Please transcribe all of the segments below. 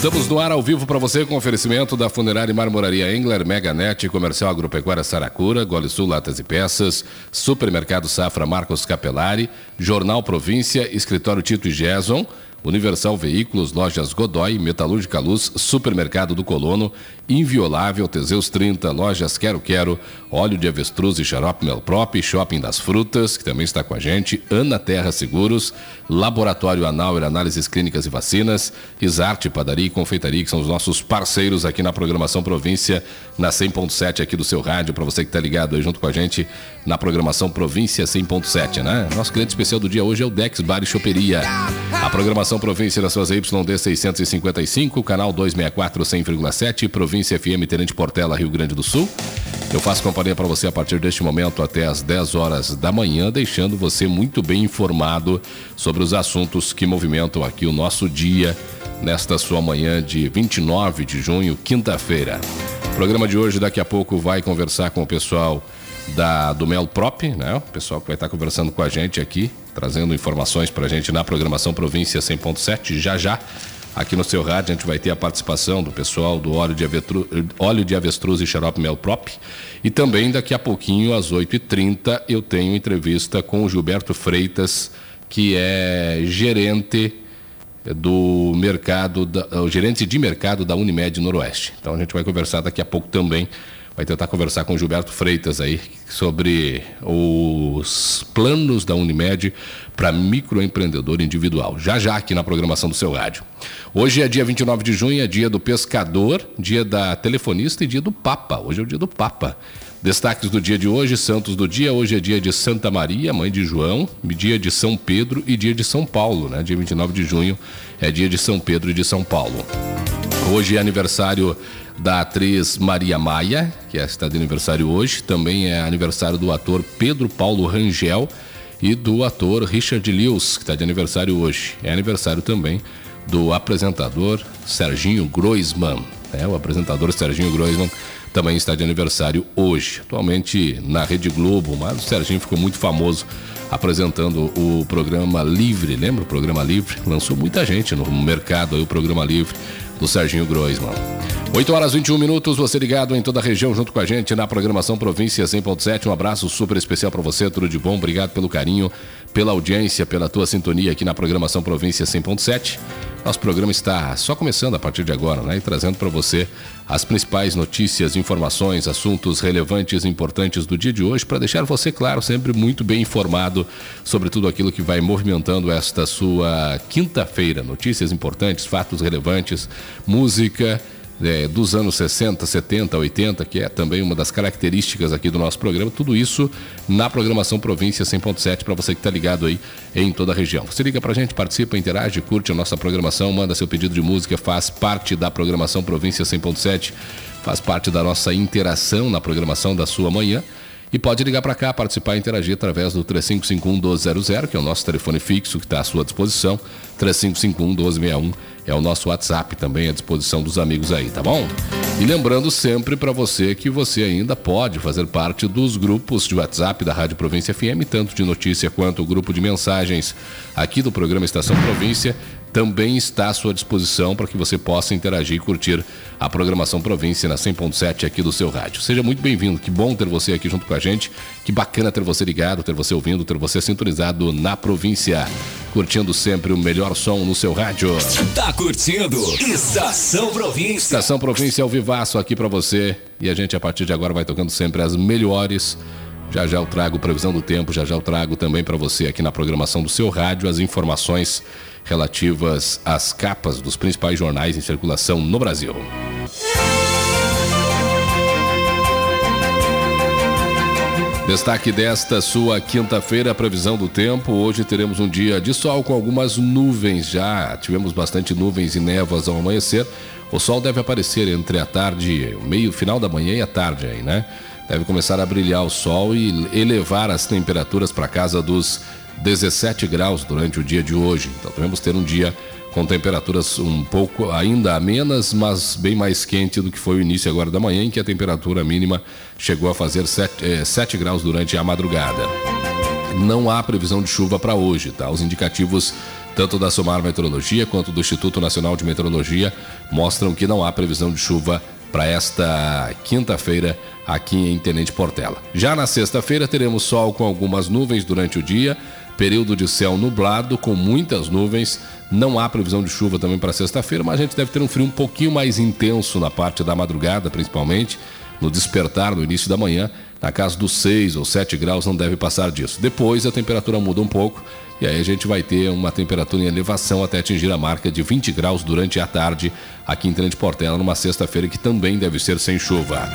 Estamos no ar ao vivo para você com oferecimento da Funerária Marmoraria Engler, Meganet, Comercial Agropecuária Saracura, Gole Sul Latas e Peças, Supermercado Safra Marcos Capelari, Jornal Província, Escritório Tito e Gerson, Universal Veículos, Lojas Godoy, Metalúrgica Luz, Supermercado do Colono, Inviolável, Teseus 30, Lojas Quero Quero, Óleo de Avestruz e Xarope Melprop, Shopping das Frutas, que também está com a gente, Ana Terra Seguros, Laboratório Anauer Análises Clínicas e Vacinas, Isarte Padaria e Confeitaria, que são os nossos parceiros aqui na programação Província, na 100.7 aqui do seu rádio, para você que está ligado aí junto com a gente na programação Província 100.7, né? Nosso cliente especial do dia hoje é o Dex Bar e Choperia. A programação Província nas suas YD 655, canal 264 100,7, Província FM Tenente Portela, Rio Grande do Sul. Eu faço companhia para você a partir deste momento até as 10 horas da manhã, deixando você muito bem informado sobre os assuntos que movimentam aqui o nosso dia nesta sua manhã de 29 de junho, quinta-feira. O programa de hoje daqui a pouco vai conversar com o pessoal da do Mel Prop, né? O pessoal que vai estar conversando com a gente aqui, trazendo informações para a gente na programação Província 100.7 já já. Aqui no seu rádio a gente vai ter a participação do pessoal do óleo de, avetru, óleo de avestruz e xarope Mel Prop. E também daqui a pouquinho, às 8h30, eu tenho entrevista com o Gilberto Freitas, que é gerente do mercado, da, o gerente de mercado da Unimed Noroeste. Então a gente vai conversar daqui a pouco também vai tentar conversar com o Gilberto Freitas aí sobre os planos da Unimed para microempreendedor individual. Já já aqui na programação do seu rádio. Hoje é dia 29 de junho, é dia do pescador, dia da telefonista e dia do Papa. Hoje é o dia do Papa. Destaques do dia de hoje, santos do dia. Hoje é dia de Santa Maria, mãe de João, dia de São Pedro e dia de São Paulo, né? Dia 29 de junho é dia de São Pedro e de São Paulo. Hoje é aniversário da atriz Maria Maia, que é está de aniversário hoje. Também é aniversário do ator Pedro Paulo Rangel e do ator Richard Lewis, que está de aniversário hoje. É aniversário também do apresentador Serginho Groisman. É, o apresentador Serginho Groisman também está de aniversário hoje. Atualmente na Rede Globo, mas o Serginho ficou muito famoso apresentando o programa Livre. Lembra o programa Livre? Lançou muita gente no mercado aí, o programa Livre do Serginho Groisman. 8 horas 21 minutos, você ligado em toda a região junto com a gente na programação Província 100.7. Um abraço super especial para você, tudo de bom. Obrigado pelo carinho, pela audiência, pela tua sintonia aqui na programação Província 100.7. Nosso programa está só começando a partir de agora, né? E trazendo para você as principais notícias, informações, assuntos relevantes e importantes do dia de hoje, para deixar você, claro, sempre muito bem informado sobre tudo aquilo que vai movimentando esta sua quinta-feira. Notícias importantes, fatos relevantes, música é, dos anos 60, 70, 80, que é também uma das características aqui do nosso programa. Tudo isso na programação Província 100.7 para você que está ligado aí em toda a região. Você liga para a gente, participa, interage, curte a nossa programação, manda seu pedido de música, faz parte da programação Província 100.7, faz parte da nossa interação na programação da sua manhã. E pode ligar para cá, participar e interagir através do 3551-1200, que é o nosso telefone fixo que está à sua disposição. 3551-1261 é o nosso WhatsApp também à disposição dos amigos aí, tá bom? E lembrando sempre para você que você ainda pode fazer parte dos grupos de WhatsApp da Rádio Província FM, tanto de notícia quanto o grupo de mensagens aqui do programa Estação Província também está à sua disposição para que você possa interagir e curtir a programação Província na 100.7 aqui do seu rádio. Seja muito bem-vindo, que bom ter você aqui junto com a gente, que bacana ter você ligado, ter você ouvindo, ter você sintonizado na província, curtindo sempre o melhor som no seu rádio. Tá curtindo? Estação Província. Estação Província ao vivaço aqui para você e a gente a partir de agora vai tocando sempre as melhores já já eu trago previsão do tempo, já já eu trago também para você aqui na programação do seu rádio as informações relativas às capas dos principais jornais em circulação no Brasil. Destaque desta sua quinta-feira, a previsão do tempo. Hoje teremos um dia de sol com algumas nuvens já. Tivemos bastante nuvens e névoas ao amanhecer. O sol deve aparecer entre a tarde, meio final da manhã e a tarde aí, né? Deve começar a brilhar o sol e elevar as temperaturas para casa dos 17 graus durante o dia de hoje. Então devemos ter um dia com temperaturas um pouco ainda amenas, mas bem mais quente do que foi o início agora da manhã, em que a temperatura mínima chegou a fazer 7, é, 7 graus durante a madrugada. Não há previsão de chuva para hoje, tá? Os indicativos tanto da Somar Meteorologia quanto do Instituto Nacional de Meteorologia mostram que não há previsão de chuva para esta quinta-feira aqui em Tenente Portela. Já na sexta-feira teremos sol com algumas nuvens durante o dia, período de céu nublado com muitas nuvens. Não há previsão de chuva também para sexta-feira, mas a gente deve ter um frio um pouquinho mais intenso na parte da madrugada, principalmente no despertar no início da manhã, na casa dos 6 ou 7 graus não deve passar disso. Depois a temperatura muda um pouco e aí a gente vai ter uma temperatura em elevação até atingir a marca de 20 graus durante a tarde aqui em Trente Portela, numa sexta-feira que também deve ser sem chuva.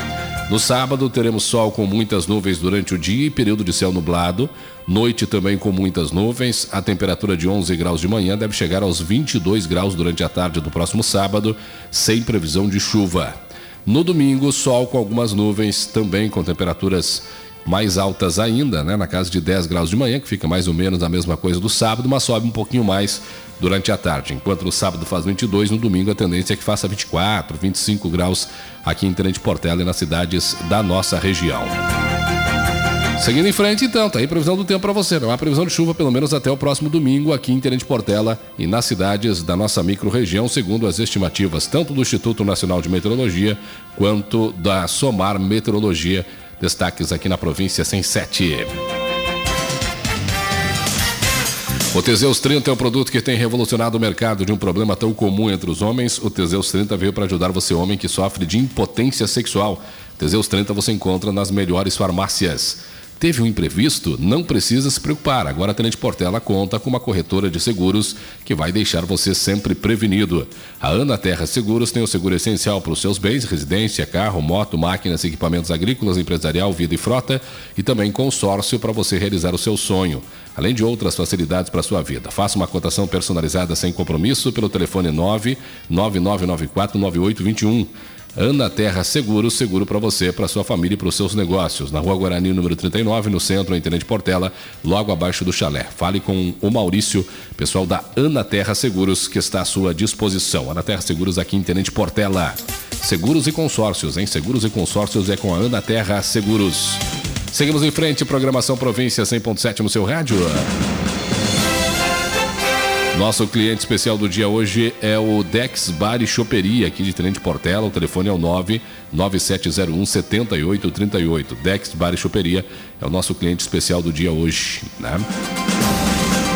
No sábado teremos sol com muitas nuvens durante o dia e período de céu nublado. Noite também com muitas nuvens. A temperatura de 11 graus de manhã deve chegar aos 22 graus durante a tarde do próximo sábado, sem previsão de chuva. No domingo, sol com algumas nuvens, também com temperaturas mais altas ainda, né? Na casa de 10 graus de manhã, que fica mais ou menos a mesma coisa do sábado, mas sobe um pouquinho mais durante a tarde. Enquanto no sábado faz 22, no domingo a tendência é que faça 24, 25 graus aqui em Tenente Portela e nas cidades da nossa região. Seguindo em frente, então, tá aí previsão do tempo para você. Não há previsão de chuva, pelo menos até o próximo domingo, aqui em Tenente Portela e nas cidades da nossa micro-região, segundo as estimativas tanto do Instituto Nacional de Meteorologia quanto da Somar Meteorologia. Destaques aqui na província 107. O Teseus 30 é um produto que tem revolucionado o mercado de um problema tão comum entre os homens. O Teseus 30 veio para ajudar você, homem que sofre de impotência sexual. Teseus 30 você encontra nas melhores farmácias. Teve um imprevisto? Não precisa se preocupar. Agora a Tenente Portela conta com uma corretora de seguros que vai deixar você sempre prevenido. A Ana Terra Seguros tem o seguro essencial para os seus bens, residência, carro, moto, máquinas, equipamentos agrícolas, empresarial, vida e frota e também consórcio para você realizar o seu sonho. Além de outras facilidades para a sua vida. Faça uma cotação personalizada sem compromisso pelo telefone 99994 9821. Ana Terra Seguro, seguro para você, para sua família e para os seus negócios. Na Rua Guarani, número 39, no centro, em Tenente Portela, logo abaixo do chalé. Fale com o Maurício, pessoal da Ana Terra Seguros, que está à sua disposição. Ana Terra Seguros aqui em Tenente Portela. Seguros e consórcios, em Seguros e consórcios é com a Ana Terra Seguros. Seguimos em frente, programação Província 100.7 no seu rádio. Nosso cliente especial do dia hoje é o Dex Bar e Choperia, aqui de Tenente Portela. O telefone é o 99701 7838. Dex Bar e Choperia é o nosso cliente especial do dia hoje, né?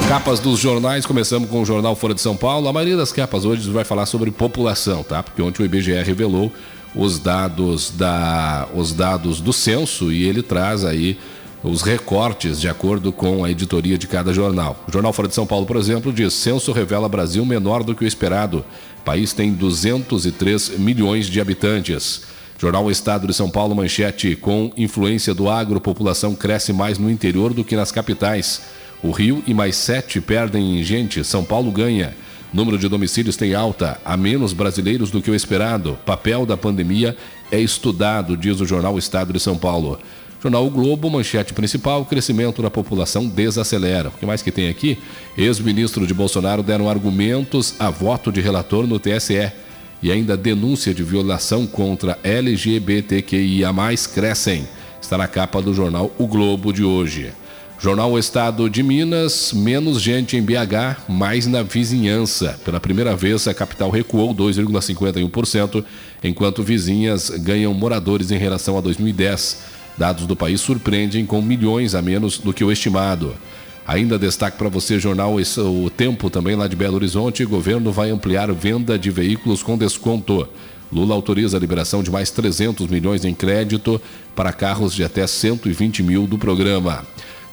Capas dos jornais, começamos com o jornal Fora de São Paulo. A maioria das capas hoje vai falar sobre população, tá? Porque ontem o IBGE revelou os dados da os dados do censo e ele traz aí os recortes de acordo com a editoria de cada jornal. O Jornal Fora de São Paulo, por exemplo, diz: censo revela Brasil menor do que o esperado. O país tem 203 milhões de habitantes. Jornal Estado de São Paulo, manchete: com influência do agro, população cresce mais no interior do que nas capitais. O Rio e mais sete perdem em gente. São Paulo ganha. Número de domicílios tem alta, há menos brasileiros do que o esperado. Papel da pandemia é estudado, diz o jornal Estado de São Paulo. Jornal o Globo, manchete principal, crescimento da população desacelera. O que mais que tem aqui? Ex-ministro de Bolsonaro deram argumentos a voto de relator no TSE. E ainda denúncia de violação contra LGBTQIA+, crescem. Está na capa do jornal O Globo de hoje. Jornal O Estado de Minas, menos gente em BH, mais na vizinhança. Pela primeira vez, a capital recuou 2,51%, enquanto vizinhas ganham moradores em relação a 2010. Dados do país surpreendem com milhões a menos do que o estimado. Ainda destaque para você, jornal O Tempo, também lá de Belo Horizonte. Governo vai ampliar venda de veículos com desconto. Lula autoriza a liberação de mais 300 milhões em crédito para carros de até 120 mil do programa.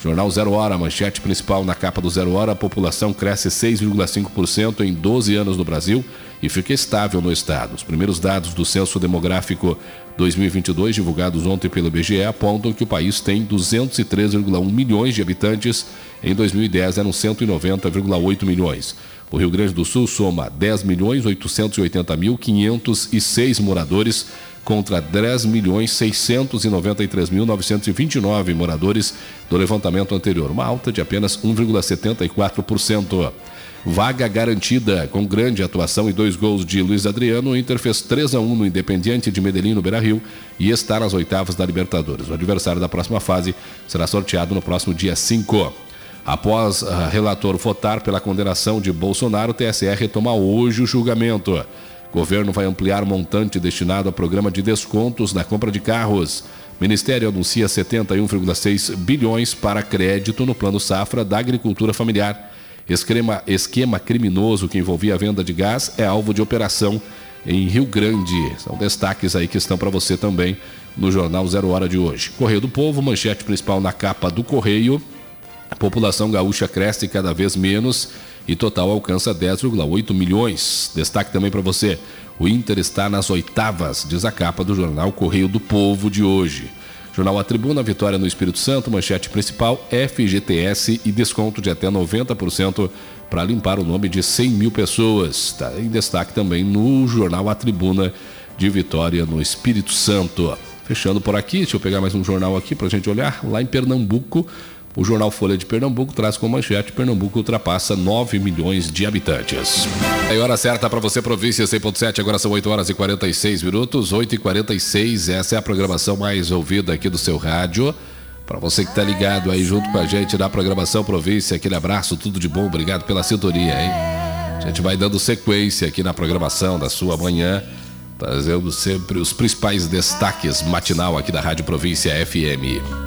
Jornal Zero Hora, manchete principal na capa do Zero Hora: a população cresce 6,5% em 12 anos no Brasil e fica estável no estado. Os primeiros dados do Censo Demográfico 2022, divulgados ontem pelo IBGE, apontam que o país tem 203,1 milhões de habitantes. Em 2010 eram 190,8 milhões. O Rio Grande do Sul soma 10 milhões 880 mil 506 moradores contra 10 milhões 693 mil 929 moradores do levantamento anterior, uma alta de apenas 1,74%. Vaga garantida, com grande atuação e dois gols de Luiz Adriano, o Inter fez 3 a 1 no Independiente de Medellín, no Beira-Rio, e está nas oitavas da Libertadores. O adversário da próxima fase será sorteado no próximo dia 5. Após uh, relator votar pela condenação de Bolsonaro, o TSE retoma hoje o julgamento. Governo vai ampliar o montante destinado ao programa de descontos na compra de carros. Ministério anuncia 71,6 bilhões para crédito no Plano Safra da Agricultura Familiar. Esquema, esquema criminoso que envolvia a venda de gás é alvo de operação em Rio Grande. São destaques aí que estão para você também no Jornal Zero Hora de hoje. Correio do Povo, manchete principal na capa do Correio. A população gaúcha cresce cada vez menos e total alcança 10,8 milhões. Destaque também para você: o Inter está nas oitavas, diz a capa do jornal Correio do Povo de hoje. Jornal A Tribuna, vitória no Espírito Santo, manchete principal, FGTS e desconto de até 90% para limpar o nome de 100 mil pessoas. Está em destaque também no Jornal A Tribuna de Vitória no Espírito Santo. Fechando por aqui, deixa eu pegar mais um jornal aqui para a gente olhar. Lá em Pernambuco, o jornal Folha de Pernambuco traz como manchete: Pernambuco ultrapassa 9 milhões de habitantes. É hora certa para você, província 100.7. Agora são 8 horas e 46 minutos. 8 e 46 Essa é a programação mais ouvida aqui do seu rádio. Para você que está ligado aí junto com a gente na programação Província, aquele abraço, tudo de bom, obrigado pela sintonia, hein? A gente vai dando sequência aqui na programação da sua manhã, trazendo sempre os principais destaques matinal aqui da Rádio Província FM.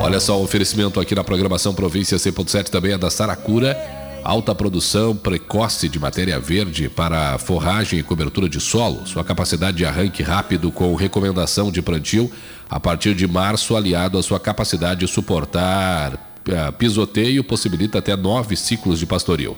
Olha só, o oferecimento aqui na programação Província 100.7 também é da Saracura. Alta produção precoce de matéria verde para forragem e cobertura de solo. Sua capacidade de arranque rápido com recomendação de plantio a partir de março, aliado à sua capacidade de suportar uh, pisoteio, possibilita até nove ciclos de pastoril.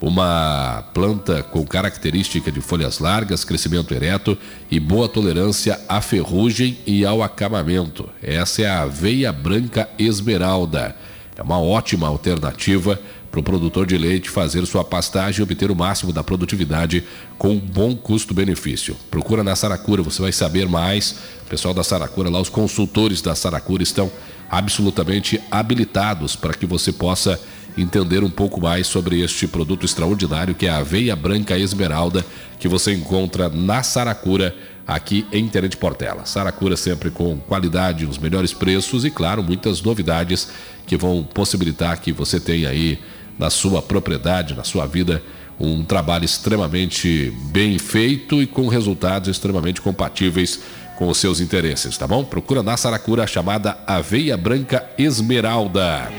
Uma planta com característica de folhas largas, crescimento ereto e boa tolerância à ferrugem e ao acabamento. Essa é a aveia branca esmeralda. É uma ótima alternativa para o produtor de leite fazer sua pastagem e obter o máximo da produtividade com um bom custo-benefício. Procura na Saracura, você vai saber mais. O pessoal da Saracura lá, os consultores da Saracura estão absolutamente habilitados para que você possa entender um pouco mais sobre este produto extraordinário que é a aveia branca esmeralda que você encontra na Saracura aqui em Tenente Portela. Saracura sempre com qualidade, os melhores preços e claro, muitas novidades que vão possibilitar que você tenha aí na sua propriedade, na sua vida, um trabalho extremamente bem feito e com resultados extremamente compatíveis com os seus interesses, tá bom? Procura na Saracura a chamada Aveia Branca Esmeralda.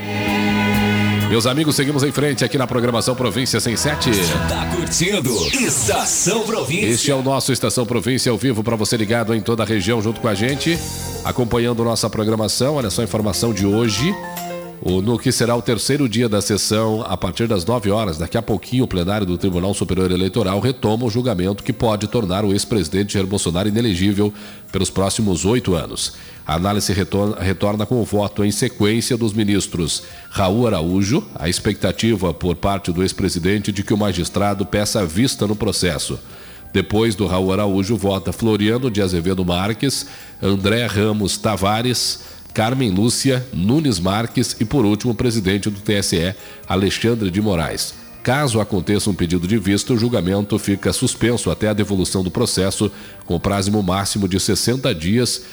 Meus amigos, seguimos em frente aqui na programação Província 107. Está curtindo Estação Província. Este é o nosso Estação Província ao vivo para você ligado em toda a região junto com a gente, acompanhando nossa programação. Olha só a informação de hoje. No que será o terceiro dia da sessão, a partir das 9 horas, daqui a pouquinho, o plenário do Tribunal Superior Eleitoral retoma o julgamento que pode tornar o ex-presidente Jair Bolsonaro inelegível pelos próximos oito anos. A análise retorna, retorna com o voto em sequência dos ministros Raul Araújo, a expectativa por parte do ex-presidente de que o magistrado peça vista no processo. Depois do Raul Araújo, vota Floriano de Azevedo Marques, André Ramos Tavares, Carmen Lúcia, Nunes Marques e, por último, o presidente do TSE, Alexandre de Moraes. Caso aconteça um pedido de vista, o julgamento fica suspenso até a devolução do processo, com prazo máximo de 60 dias,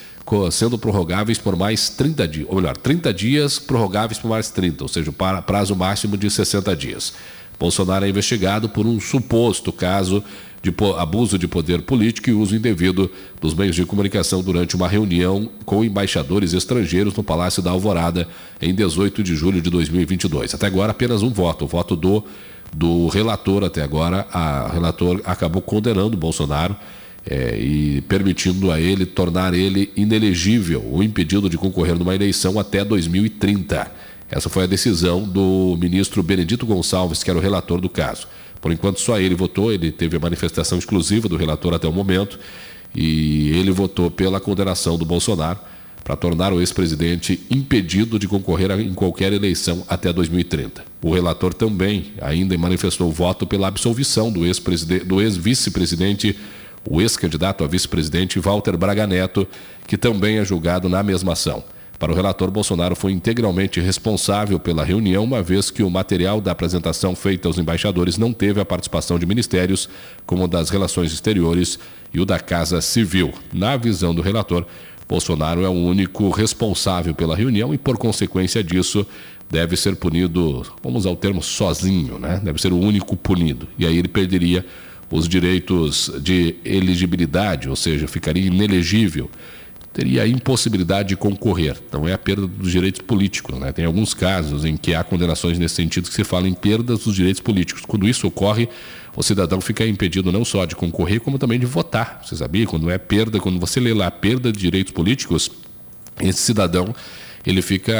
sendo prorrogáveis por mais 30 dias, ou melhor, 30 dias prorrogáveis por mais 30, ou seja, prazo máximo de 60 dias. Bolsonaro é investigado por um suposto caso de abuso de poder político e uso indevido dos meios de comunicação durante uma reunião com embaixadores estrangeiros no Palácio da Alvorada em 18 de julho de 2022. Até agora, apenas um voto, o voto do, do relator. Até agora, a relator acabou condenando Bolsonaro é, e permitindo a ele tornar ele inelegível ou impedido de concorrer numa eleição até 2030. Essa foi a decisão do ministro Benedito Gonçalves, que era o relator do caso. Por enquanto, só ele votou, ele teve a manifestação exclusiva do relator até o momento, e ele votou pela condenação do Bolsonaro para tornar o ex-presidente impedido de concorrer em qualquer eleição até 2030. O relator também ainda manifestou voto pela absolvição do ex-vice-presidente, o ex-candidato a vice-presidente Walter Braga Neto, que também é julgado na mesma ação. Para o relator, Bolsonaro foi integralmente responsável pela reunião, uma vez que o material da apresentação feita aos embaixadores não teve a participação de ministérios, como o das Relações Exteriores e o da Casa Civil. Na visão do relator, Bolsonaro é o único responsável pela reunião e, por consequência disso, deve ser punido, vamos usar o termo sozinho, né? Deve ser o único punido. E aí ele perderia os direitos de elegibilidade, ou seja, ficaria inelegível, teria a impossibilidade de concorrer. Então é a perda dos direitos políticos. Né? Tem alguns casos em que há condenações nesse sentido que se fala em perdas dos direitos políticos. Quando isso ocorre, o cidadão fica impedido não só de concorrer, como também de votar. Você sabia? Quando é perda, quando você lê lá perda de direitos políticos, esse cidadão ele fica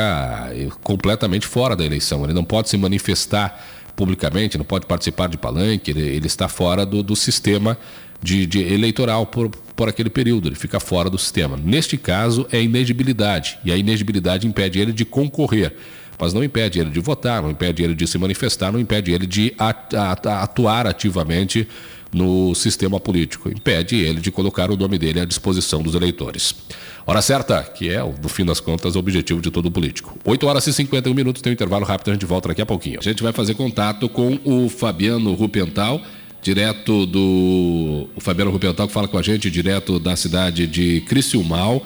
eh, completamente fora da eleição. Ele não pode se manifestar publicamente, não pode participar de palanque, ele, ele está fora do, do sistema de, de, eleitoral por, por aquele período, ele fica fora do sistema. Neste caso, é inegibilidade, e a inegibilidade impede ele de concorrer, mas não impede ele de votar, não impede ele de se manifestar, não impede ele de atuar ativamente no sistema político, impede ele de colocar o nome dele à disposição dos eleitores. Hora certa, que é, no fim das contas, o objetivo de todo político. 8 horas e 51 minutos, tem um intervalo rápido, a gente volta daqui a pouquinho. A gente vai fazer contato com o Fabiano Rupental, direto do. O Fabiano Rupental que fala com a gente, direto da cidade de Criciúmal,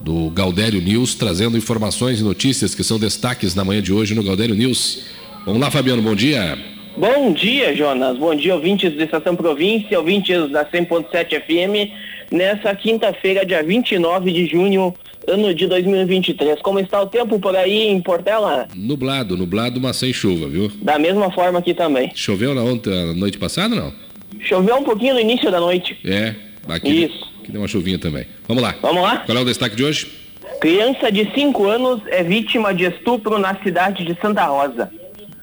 do Galdério News, trazendo informações e notícias que são destaques na manhã de hoje no Galdério News. Vamos lá, Fabiano, bom dia. Bom dia, Jonas. Bom dia, ouvintes da Estação Província, ouvintes da 100.7 FM nessa quinta-feira, dia 29 de junho, ano de 2023. Como está o tempo por aí em Portela? Nublado, nublado, mas sem chuva, viu? Da mesma forma aqui também. Choveu na ontem, noite passada, não? Choveu um pouquinho no início da noite. É, aqui, Isso. aqui deu uma chuvinha também. Vamos lá. Vamos lá? Qual é o destaque de hoje? Criança de 5 anos é vítima de estupro na cidade de Santa Rosa.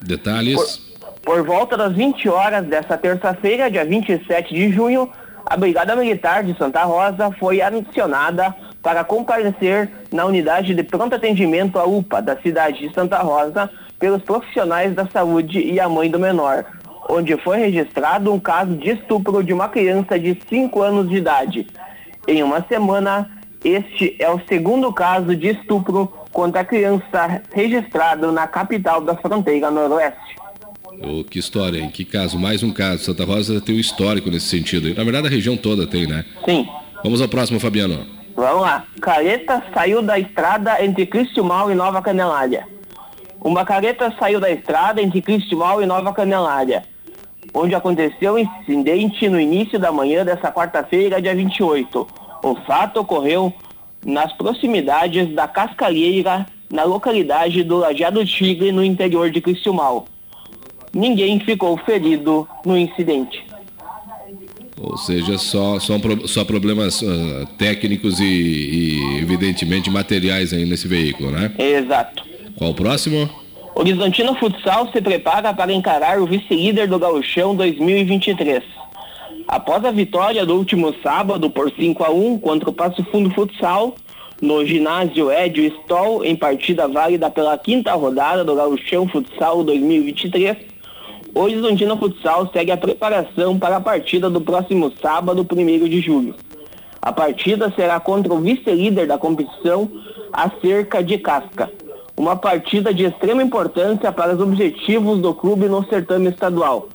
Detalhes? Por, por volta das 20 horas dessa terça-feira, dia 27 de junho, a Brigada Militar de Santa Rosa foi acionada para comparecer na unidade de pronto atendimento, a UPA, da cidade de Santa Rosa, pelos profissionais da saúde e a mãe do menor, onde foi registrado um caso de estupro de uma criança de 5 anos de idade. Em uma semana, este é o segundo caso de estupro contra a criança registrado na capital da fronteira noroeste. Oh, que história, hein? Que caso, mais um caso. Santa Rosa tem um histórico nesse sentido. Na verdade, a região toda tem, né? Sim. Vamos ao próximo, Fabiano. Vamos lá. Careta saiu da estrada entre Cristiumal e Nova Canelária. Uma careta saiu da estrada entre Cristiumal e Nova Canelária, onde aconteceu um incidente no início da manhã dessa quarta-feira, dia 28. O fato ocorreu nas proximidades da Cascalheira, na localidade do Lajeado Tigre, no interior de Cristiumal ninguém ficou ferido no incidente. Ou seja, só, só, só problemas uh, técnicos e, e, evidentemente, materiais aí nesse veículo, né? Exato. Qual o próximo? Horizontino Futsal se prepara para encarar o vice-líder do Gauchão 2023. Após a vitória do último sábado por 5 a 1 contra o Passo Fundo Futsal, no ginásio Edio Stoll, em partida válida pela quinta rodada do Gauchão Futsal 2023, o Horizontina Futsal segue a preparação para a partida do próximo sábado, 1 de julho. A partida será contra o vice-líder da competição, a Cerca de Casca. Uma partida de extrema importância para os objetivos do clube no certame estadual.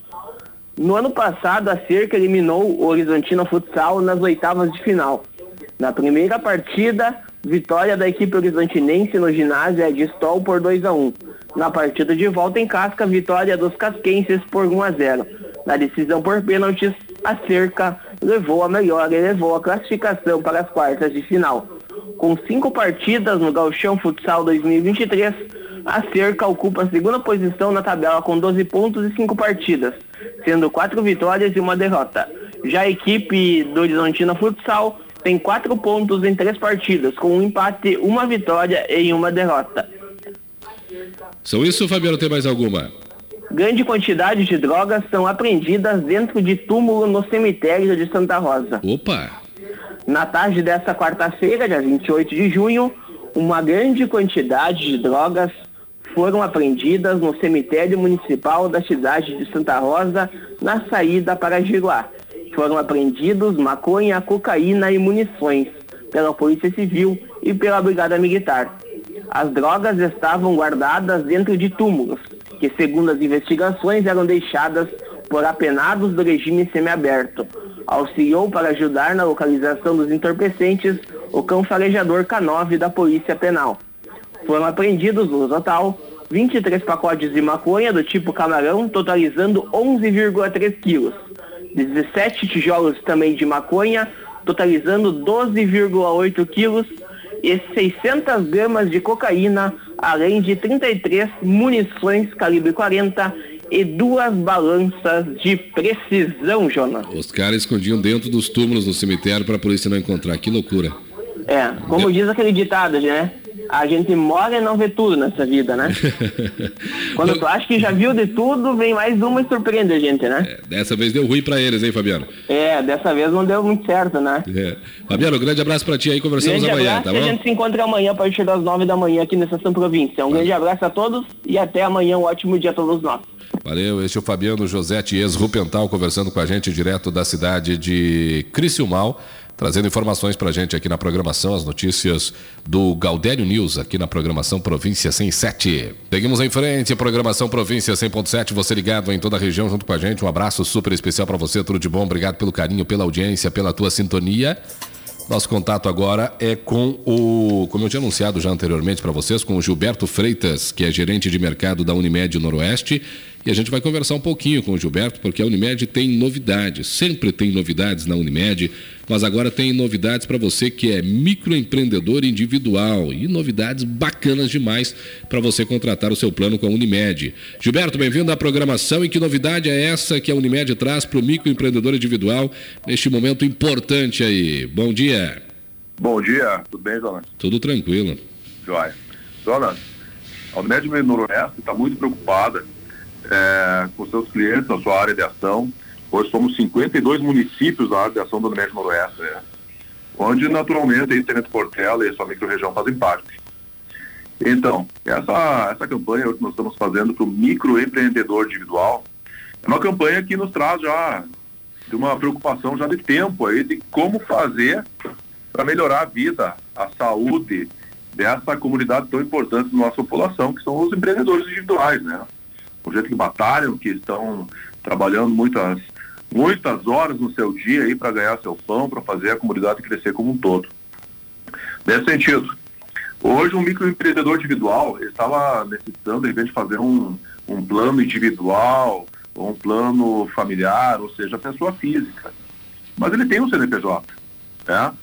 No ano passado, a Cerca eliminou o Horizontina Futsal nas oitavas de final. Na primeira partida, vitória da equipe horizontinense no ginásio é de Stol por 2 a 1. Na partida de volta em casca, vitória dos casquenses por 1 a 0. Na decisão por pênaltis, a cerca levou a melhor e levou a classificação para as quartas de final. Com cinco partidas no Galchão Futsal 2023, a cerca ocupa a segunda posição na tabela com 12 pontos e 5 partidas, sendo quatro vitórias e uma derrota. Já a equipe do Horizontina Futsal tem quatro pontos em três partidas, com um empate, uma vitória e uma derrota. São isso, Fabiano? Tem mais alguma? Grande quantidade de drogas são apreendidas dentro de túmulo no cemitério de Santa Rosa. Opa! Na tarde desta quarta-feira, dia 28 de junho, uma grande quantidade de drogas foram apreendidas no cemitério municipal da cidade de Santa Rosa, na saída para Giruá. Foram apreendidos maconha, cocaína e munições pela Polícia Civil e pela Brigada Militar. As drogas estavam guardadas dentro de túmulos, que segundo as investigações eram deixadas por apenados do regime semiaberto. Auxiliou para ajudar na localização dos entorpecentes o cão farejador K9 da Polícia Penal. Foram apreendidos no total 23 pacotes de maconha do tipo camarão, totalizando 11,3 quilos. 17 tijolos também de maconha, totalizando 12,8 quilos e 600 gramas de cocaína, além de 33 munições calibre 40 e duas balanças de precisão, Jonas. Os caras escondiam dentro dos túmulos no cemitério para a polícia não encontrar. Que loucura. É, como diz aquele ditado, né? A gente mora e não vê tudo nessa vida, né? Quando tu acha que já viu de tudo, vem mais uma e surpreende a gente, né? É, dessa vez deu ruim para eles, hein, Fabiano? É, dessa vez não deu muito certo, né? É. Fabiano, um grande abraço para ti aí, conversamos grande amanhã, abraço, tá bom? A gente se encontra amanhã a partir das nove da manhã aqui na Estação Província. Um grande abraço a todos e até amanhã, um ótimo dia a todos nós. Valeu, este é o Fabiano José Ties Rupental conversando com a gente direto da cidade de Criciúmal trazendo informações para a gente aqui na programação, as notícias do Gaudério News, aqui na programação Província 107. Seguimos em frente, programação Província 100.7, você ligado em toda a região junto com a gente. Um abraço super especial para você, tudo de bom. Obrigado pelo carinho, pela audiência, pela tua sintonia. Nosso contato agora é com o, como eu tinha anunciado já anteriormente para vocês, com o Gilberto Freitas, que é gerente de mercado da Unimed Noroeste e a gente vai conversar um pouquinho com o Gilberto, porque a Unimed tem novidades, sempre tem novidades na Unimed, mas agora tem novidades para você que é microempreendedor individual e novidades bacanas demais para você contratar o seu plano com a Unimed. Gilberto, bem-vindo à programação e que novidade é essa que a Unimed traz para o microempreendedor individual neste momento importante aí? Bom dia. Bom dia, tudo bem, Jonas? Tudo tranquilo. Joia. Jonas, a Unimed Noroeste está muito preocupada é, com seus clientes na sua área de ação. Hoje somos 52 municípios da área de ação do Unimed Noroeste, né? onde naturalmente aí Tenente Portela e a sua micro-região fazem parte. Então, essa, essa campanha que nós estamos fazendo para o microempreendedor individual é uma campanha que nos traz já de uma preocupação já de tempo aí de como fazer para melhorar a vida, a saúde dessa comunidade tão importante da nossa população, que são os empreendedores individuais, né? O jeito que batalham, que estão trabalhando muitas, muitas horas no seu dia aí para ganhar seu pão, para fazer a comunidade crescer como um todo. Nesse sentido, hoje um microempreendedor individual estava necessitando, de fazer um, um plano individual ou um plano familiar, ou seja, pessoa física. Mas ele tem um CNPJ, né?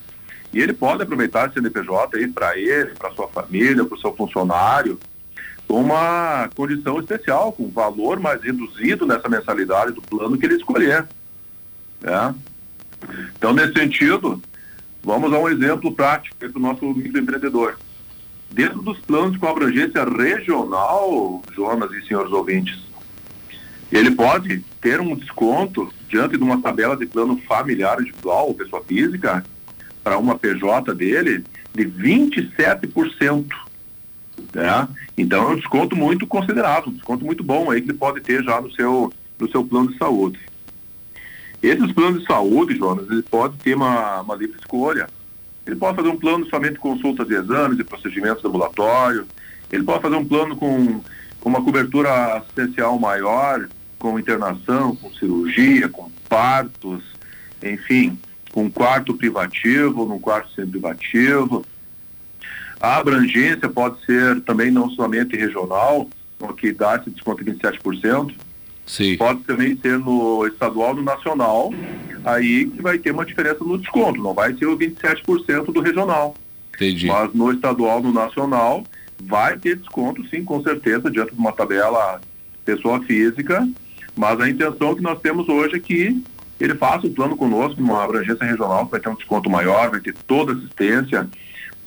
E ele pode aproveitar esse CNPJ aí para ele, para sua família, para o seu funcionário, uma condição especial, com valor mais reduzido nessa mensalidade do plano que ele escolher. Né? Então, nesse sentido, vamos a um exemplo prático para o nosso microempreendedor. Dentro dos planos com abrangência regional, Jonas e senhores ouvintes, ele pode ter um desconto diante de uma tabela de plano familiar individual ou pessoa física para uma PJ dele de 27%. Né? Então é um desconto muito considerável, um desconto muito bom aí que ele pode ter já no seu, no seu plano de saúde. Esses planos de saúde, Jonas, ele pode ter uma, uma livre escolha. Ele pode fazer um plano somente de consultas de exames e procedimentos ambulatórios. Ele pode fazer um plano com, com uma cobertura assistencial maior, com internação, com cirurgia, com partos, enfim, com quarto privativo, num quarto semi-privativo a abrangência pode ser também não somente regional, que dá esse desconto de 27%. Sim. Pode também ser no estadual no nacional, aí que vai ter uma diferença no desconto, não vai ser o 27% do regional. Entendi. Mas no estadual no nacional vai ter desconto sim, com certeza, diante de uma tabela pessoa física, mas a intenção que nós temos hoje é que ele faça o plano conosco, uma abrangência regional, vai ter um desconto maior, vai ter toda assistência,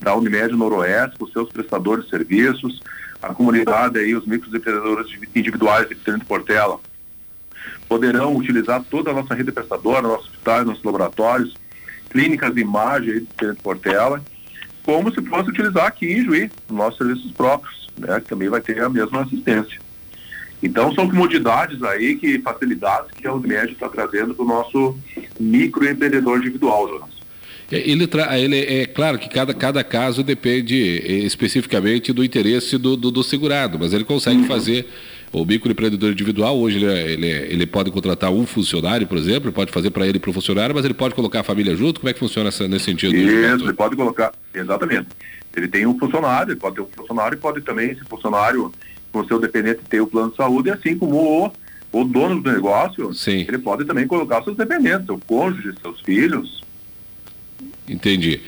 da Unimed Noroeste, com seus prestadores de serviços, a comunidade aí, os microempreendedores individuais de Tenente Portela, poderão utilizar toda a nossa rede prestadora, nossos hospitais, nossos laboratórios, clínicas de imagem aí de Tenente Portela, como se fosse utilizar aqui em Juiz, nossos serviços próprios, né, que também vai ter a mesma assistência. Então são comodidades aí, que facilidades que a Unimed está trazendo para o nosso microempreendedor individual, Jonas. É, ele, tra... ele é claro que cada, cada caso depende é, especificamente do interesse do, do, do segurado, mas ele consegue uhum. fazer o microempreendedor individual, hoje ele, é, ele, ele pode contratar um funcionário, por exemplo, pode fazer para ele para o funcionário, mas ele pode colocar a família junto? Como é que funciona essa, nesse sentido? Isso, ele pode colocar, exatamente. Ele tem um funcionário, ele pode ter um funcionário e pode também, esse funcionário, com seu dependente, ter o plano de saúde, assim como o o dono do negócio, Sim. ele pode também colocar seus dependentes, seu cônjuge, seus filhos. Entendi.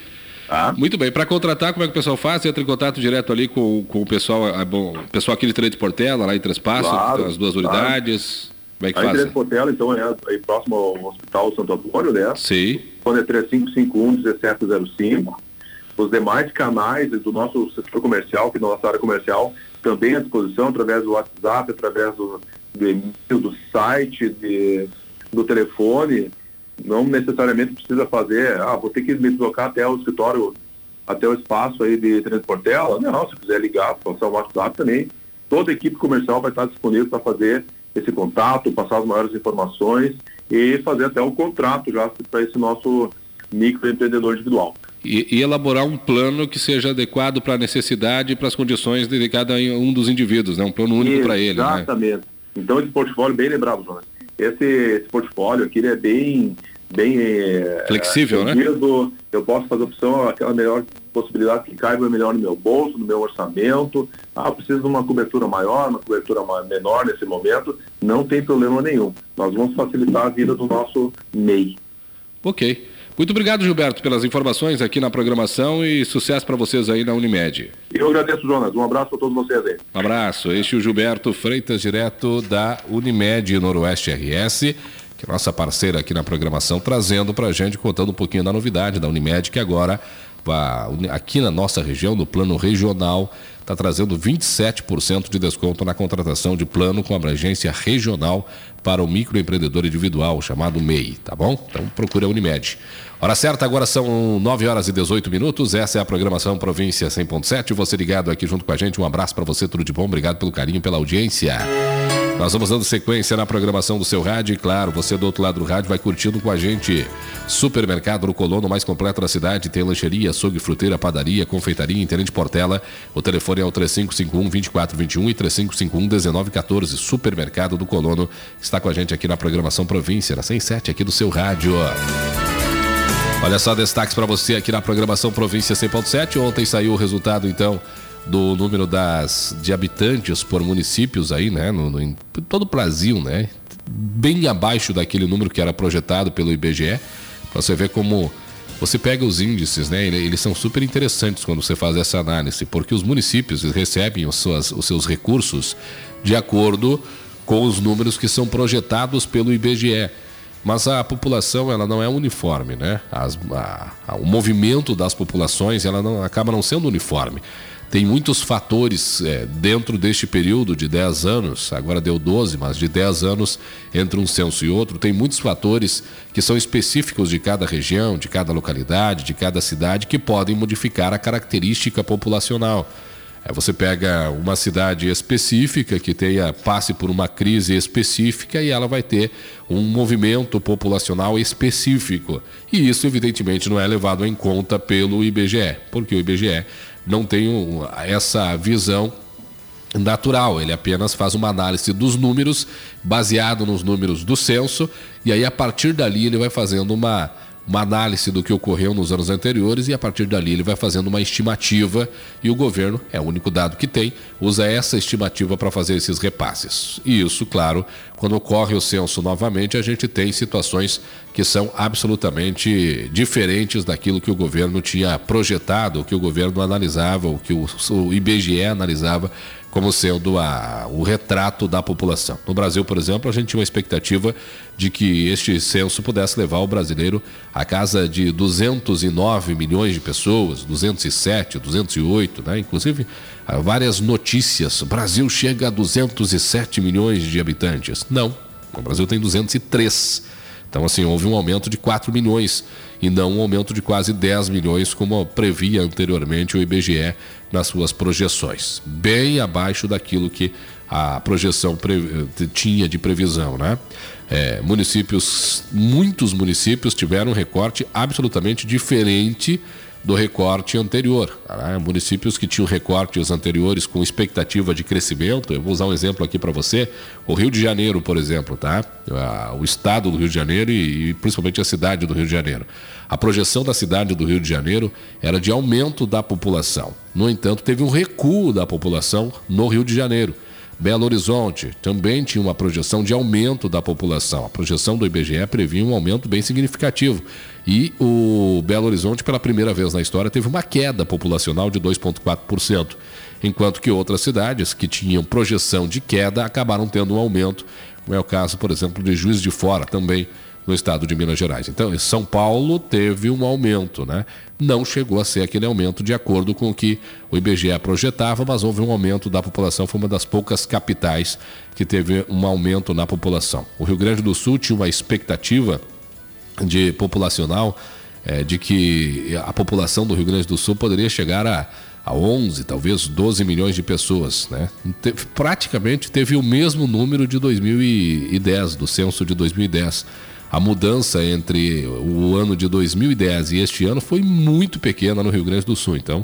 Tá? Muito bem, para contratar, como é que o pessoal faz? Entra em contato direto ali com, com o pessoal, ah, bom, o pessoal aqui de Trade Portela, lá em Três Passos, Claro, as duas claro. unidades. Como é que Aí faz? Três Portela, então, é aí próximo ao Hospital Santo Antônio, né? Sim. Quando é 3551-1705. Os demais canais do nosso setor comercial, que é nossa área comercial, também à disposição, através do WhatsApp, através do, do e-mail, do site, de, do telefone. Não necessariamente precisa fazer, ah, vou ter que me deslocar até o escritório, até o espaço aí de Transportela. Não, se quiser ligar, passar o WhatsApp também. Toda a equipe comercial vai estar disponível para fazer esse contato, passar as maiores informações e fazer até um contrato já para esse nosso microempreendedor individual. E, e elaborar um plano que seja adequado para a necessidade e para as condições de cada um dos indivíduos, né? Um plano único para ele, né? Exatamente. Então esse portfólio, bem lembrado, Jonas. Esse, esse portfólio aqui é bem, bem é, Flexível, né? reduzido. Eu posso fazer opção, aquela melhor possibilidade que caiba melhor no meu bolso, no meu orçamento. Ah, preciso de uma cobertura maior, uma cobertura menor nesse momento. Não tem problema nenhum. Nós vamos facilitar a vida do nosso MEI. Ok. Muito obrigado, Gilberto, pelas informações aqui na programação e sucesso para vocês aí na Unimed. Eu agradeço, Jonas. Um abraço para todos vocês aí. Um abraço. Este é o Gilberto Freitas, direto da Unimed Noroeste RS, que é nossa parceira aqui na programação, trazendo para a gente, contando um pouquinho da novidade da Unimed, que agora, aqui na nossa região, no plano regional, está trazendo 27% de desconto na contratação de plano com abrangência regional para o microempreendedor individual, chamado MEI, tá bom? Então procura a Unimed. Hora certa, agora são 9 horas e 18 minutos. Essa é a programação Província 100.7. Você ligado aqui junto com a gente. Um abraço para você, tudo de bom. Obrigado pelo carinho, pela audiência. Nós vamos dando sequência na programação do seu rádio e, claro, você do outro lado do rádio vai curtindo com a gente. Supermercado no Colono, mais completo da cidade. Tem lancheria, açougue, fruteira, padaria, confeitaria, Internet Portela. O telefone é o 3551-2421 e 3551-1914. Supermercado do Colono está com a gente aqui na programação Província, na 107 aqui do seu rádio. Olha só, destaques para você aqui na programação Província 100.7. Ontem saiu o resultado, então, do número das, de habitantes por municípios aí, né? No, no- em todo o Brasil, né? Bem abaixo daquele número que era projetado pelo IBGE. Você ver como você pega os índices, né? ele- Eles são super interessantes quando você faz essa análise, porque os municípios recebem os, suas- os seus recursos de acordo com os números que são projetados pelo IBGE. Mas a população ela não é uniforme, né? As- a- a- o movimento das populações ela não, acaba não sendo uniforme. Tem muitos fatores é, dentro deste período de 10 anos, agora deu 12, mas de 10 anos entre um censo e outro, tem muitos fatores que são específicos de cada região, de cada localidade, de cada cidade, que podem modificar a característica populacional. É, você pega uma cidade específica que tenha passe por uma crise específica e ela vai ter um movimento populacional específico. E isso, evidentemente, não é levado em conta pelo IBGE, porque o IBGE não tem um- essa visão natural, ele apenas faz uma análise dos números baseado nos números do censo e aí a partir dali ele vai fazendo uma, uma análise do que ocorreu nos anos anteriores e a partir dali ele vai fazendo uma estimativa e o governo, é o único dado que tem, usa essa estimativa para fazer esses repasses. E isso, claro, quando ocorre o censo novamente, a gente tem situações que são absolutamente diferentes daquilo que o governo tinha projetado, o que o governo analisava, o que o, IBGE analisava como sendo a, o retrato da população. No Brasil, por exemplo, a gente tinha uma expectativa de que este censo pudesse levar o brasileiro à casa de 209 milhões de pessoas, 207, 208, né? Inclusive, várias notícias. O Brasil chega a 207 milhões de habitantes. Não, o Brasil tem 203. Então, assim, houve um aumento de 4 milhões e não um aumento de quase 10 milhões, como previa anteriormente o IBGE nas suas projeções. Bem abaixo daquilo que a projeção pre- tinha de previsão, né? É, municípios, muitos municípios tiveram um recorte absolutamente diferente do recorte anterior. Municípios que tinham recortes anteriores com expectativa de crescimento, eu vou usar um exemplo aqui para você, o Rio de Janeiro, por exemplo, tá? O estado do Rio de Janeiro e, e principalmente a cidade do Rio de Janeiro. A projeção da cidade do Rio de Janeiro era de aumento da população. No entanto, teve um recuo da população no Rio de Janeiro. Belo Horizonte também tinha uma projeção de aumento da população. A projeção do IBGE previa um aumento bem significativo. E o Belo Horizonte, pela primeira vez na história, teve uma queda populacional de 2,4%, enquanto que outras cidades que tinham projeção de queda acabaram tendo um aumento, como é o caso, por exemplo, de Juiz de Fora também no estado de Minas Gerais. Então, São Paulo teve um aumento, né? Não chegou a ser aquele aumento de acordo com o que o IBGE projetava, mas houve um aumento da população. Foi uma das poucas capitais que teve um aumento na população. O Rio Grande do Sul tinha uma expectativa de populacional é, de que a população do Rio Grande do Sul poderia chegar a, a 11, talvez 12 milhões de pessoas. Né? praticamente teve o mesmo número de 2010, do censo de 2010 a mudança entre o ano de 2010 e este ano foi muito pequena no Rio Grande do Sul. Então,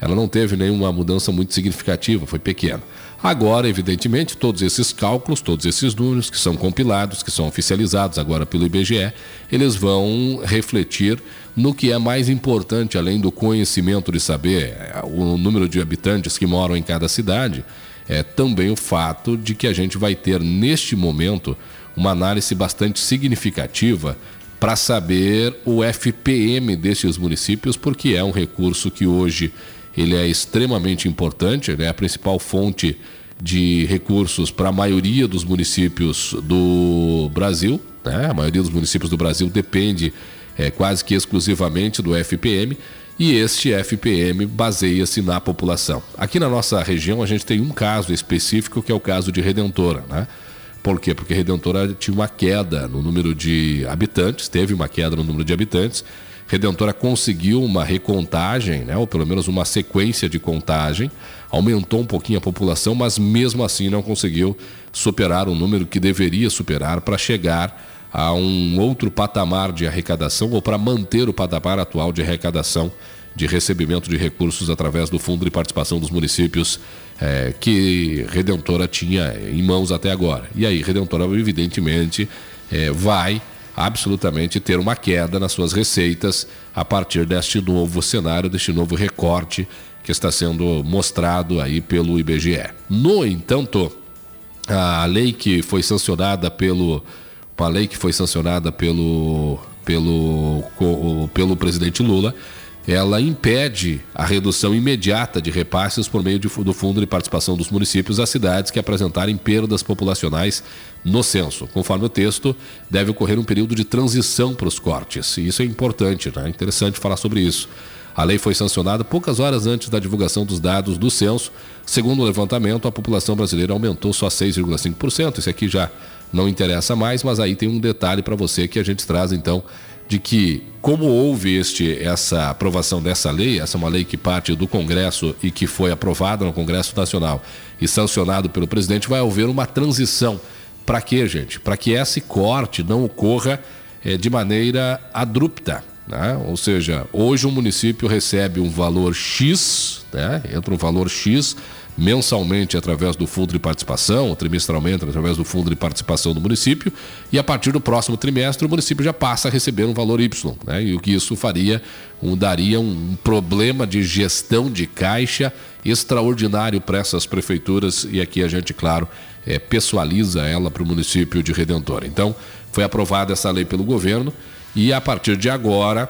ela não teve nenhuma mudança muito significativa, foi pequena. Agora, evidentemente, todos esses cálculos, todos esses números que são compilados, que são oficializados agora pelo IBGE, eles vão refletir no que é mais importante, além do conhecimento de saber é, o número de habitantes que moram em cada cidade, é também o fato de que a gente vai ter neste momento uma análise bastante significativa para saber o FPM desses municípios, porque é um recurso que hoje ele é extremamente importante, é a principal fonte de recursos para a maioria dos municípios do Brasil. Né? A maioria dos municípios do Brasil depende é, quase que exclusivamente do FPM e este FPM baseia-se na população. Aqui na nossa região a gente tem um caso específico que é o caso de Redentora. Né? Por quê? Porque Redentora tinha uma queda no número de habitantes, teve uma queda no número de habitantes. Redentora conseguiu uma recontagem, né, ou pelo menos uma sequência de contagem, aumentou um pouquinho a população, mas mesmo assim não conseguiu superar o número que deveria superar para chegar a um outro patamar de arrecadação ou para manter o patamar atual de arrecadação de recebimento de recursos através do Fundo de Participação dos Municípios é, que Redentora tinha em mãos até agora. E aí, Redentora, evidentemente, é, vai absolutamente ter uma queda nas suas receitas a partir deste novo cenário, deste novo recorte que está sendo mostrado aí pelo IBGE. No entanto, a lei que foi sancionada pelo uma lei que foi sancionada pelo pelo pelo presidente Lula ela impede a redução imediata de repasses por meio de, do Fundo de Participação dos Municípios às cidades que apresentarem perdas populacionais no censo. Conforme o texto, deve ocorrer um período de transição para os cortes. E isso é importante, né? é interessante falar sobre isso. A lei foi sancionada poucas horas antes da divulgação dos dados do censo. Segundo o levantamento, a população brasileira aumentou só 6,5%. Isso aqui já não interessa mais, mas aí tem um detalhe para você que a gente traz então de que, como houve este, essa aprovação dessa lei, essa é uma lei que parte do Congresso e que foi aprovada no Congresso Nacional e sancionado pelo presidente, vai haver uma transição. Para quê, gente? Para que esse corte não ocorra é, de maneira abrupta. Né? Ou seja, hoje o município recebe um valor X, né? entra um valor X mensalmente através do fundo de participação, trimestralmente através do fundo de participação do município, e a partir do próximo trimestre o município já passa a receber um valor Y, né? E o que isso faria, um, daria um problema de gestão de caixa extraordinário para essas prefeituras, e aqui a gente, claro, é, pessoaliza ela para o município de Redentor. Então, foi aprovada essa lei pelo governo, e a partir de agora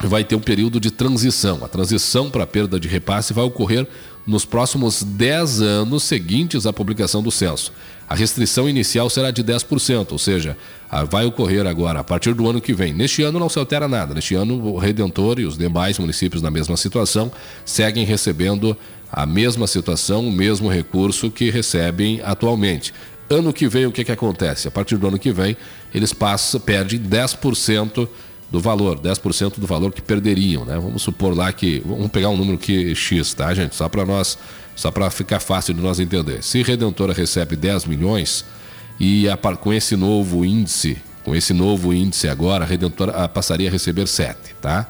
vai ter um período de transição. A transição para a perda de repasse vai ocorrer nos próximos 10 anos seguintes à publicação do censo. A restrição inicial será de 10%, ou seja, vai ocorrer agora a partir do ano que vem. Neste ano não se altera nada. Neste ano, o Redentor e os demais municípios na mesma situação seguem recebendo a mesma situação, o mesmo recurso que recebem atualmente. Ano que vem, o que, que acontece? A partir do ano que vem, eles passam, perdem 10% do valor, 10% do valor que perderiam, né? Vamos supor lá que vamos pegar um número que X, tá, gente? Só para nós, só para ficar fácil de nós entender. Se Redentora recebe 10 milhões e a, com esse novo índice, com esse novo índice agora, a Redentora passaria a receber 7, tá?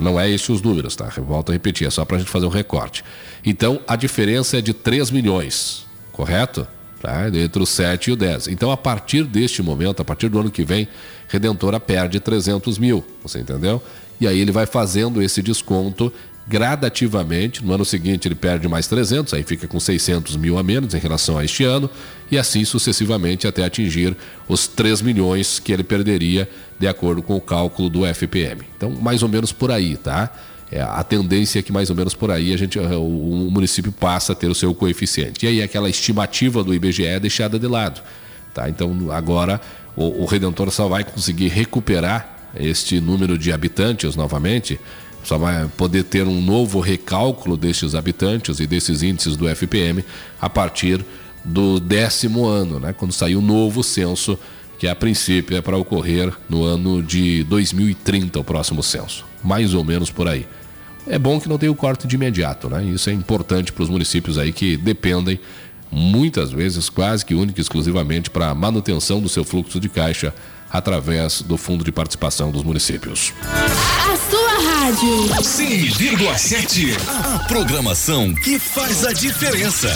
Não é esses os números, tá? Volto a repetir, é só para a gente fazer um recorte. Então, a diferença é de 3 milhões, correto? Tá? Entre o 7 e o 10. Então, a partir deste momento, a partir do ano que vem, Redentora perde 300 mil, você entendeu? E aí ele vai fazendo esse desconto gradativamente. No ano seguinte ele perde mais 300, aí fica com 600 mil a menos em relação a este ano, e assim sucessivamente até atingir os 3 milhões que ele perderia de acordo com o cálculo do FPM. Então, mais ou menos por aí, tá? É, a tendência é que mais ou menos por aí a gente, o, o município passa a ter o seu coeficiente. E aí aquela estimativa do IBGE é deixada de lado. Tá? Então agora o, o Redentor só vai conseguir recuperar este número de habitantes novamente, só vai poder ter um novo recálculo destes habitantes e desses índices do FPM a partir do décimo ano, né? quando sair o novo censo, que a princípio é para ocorrer no ano de 2030, o próximo censo. Mais ou menos por aí. É bom que não tenha o corte de imediato, né? Isso é importante para os municípios aí que dependem muitas vezes quase que única e exclusivamente para a manutenção do seu fluxo de caixa através do Fundo de Participação dos Municípios. A sua rádio. 100,7. A programação que faz a diferença.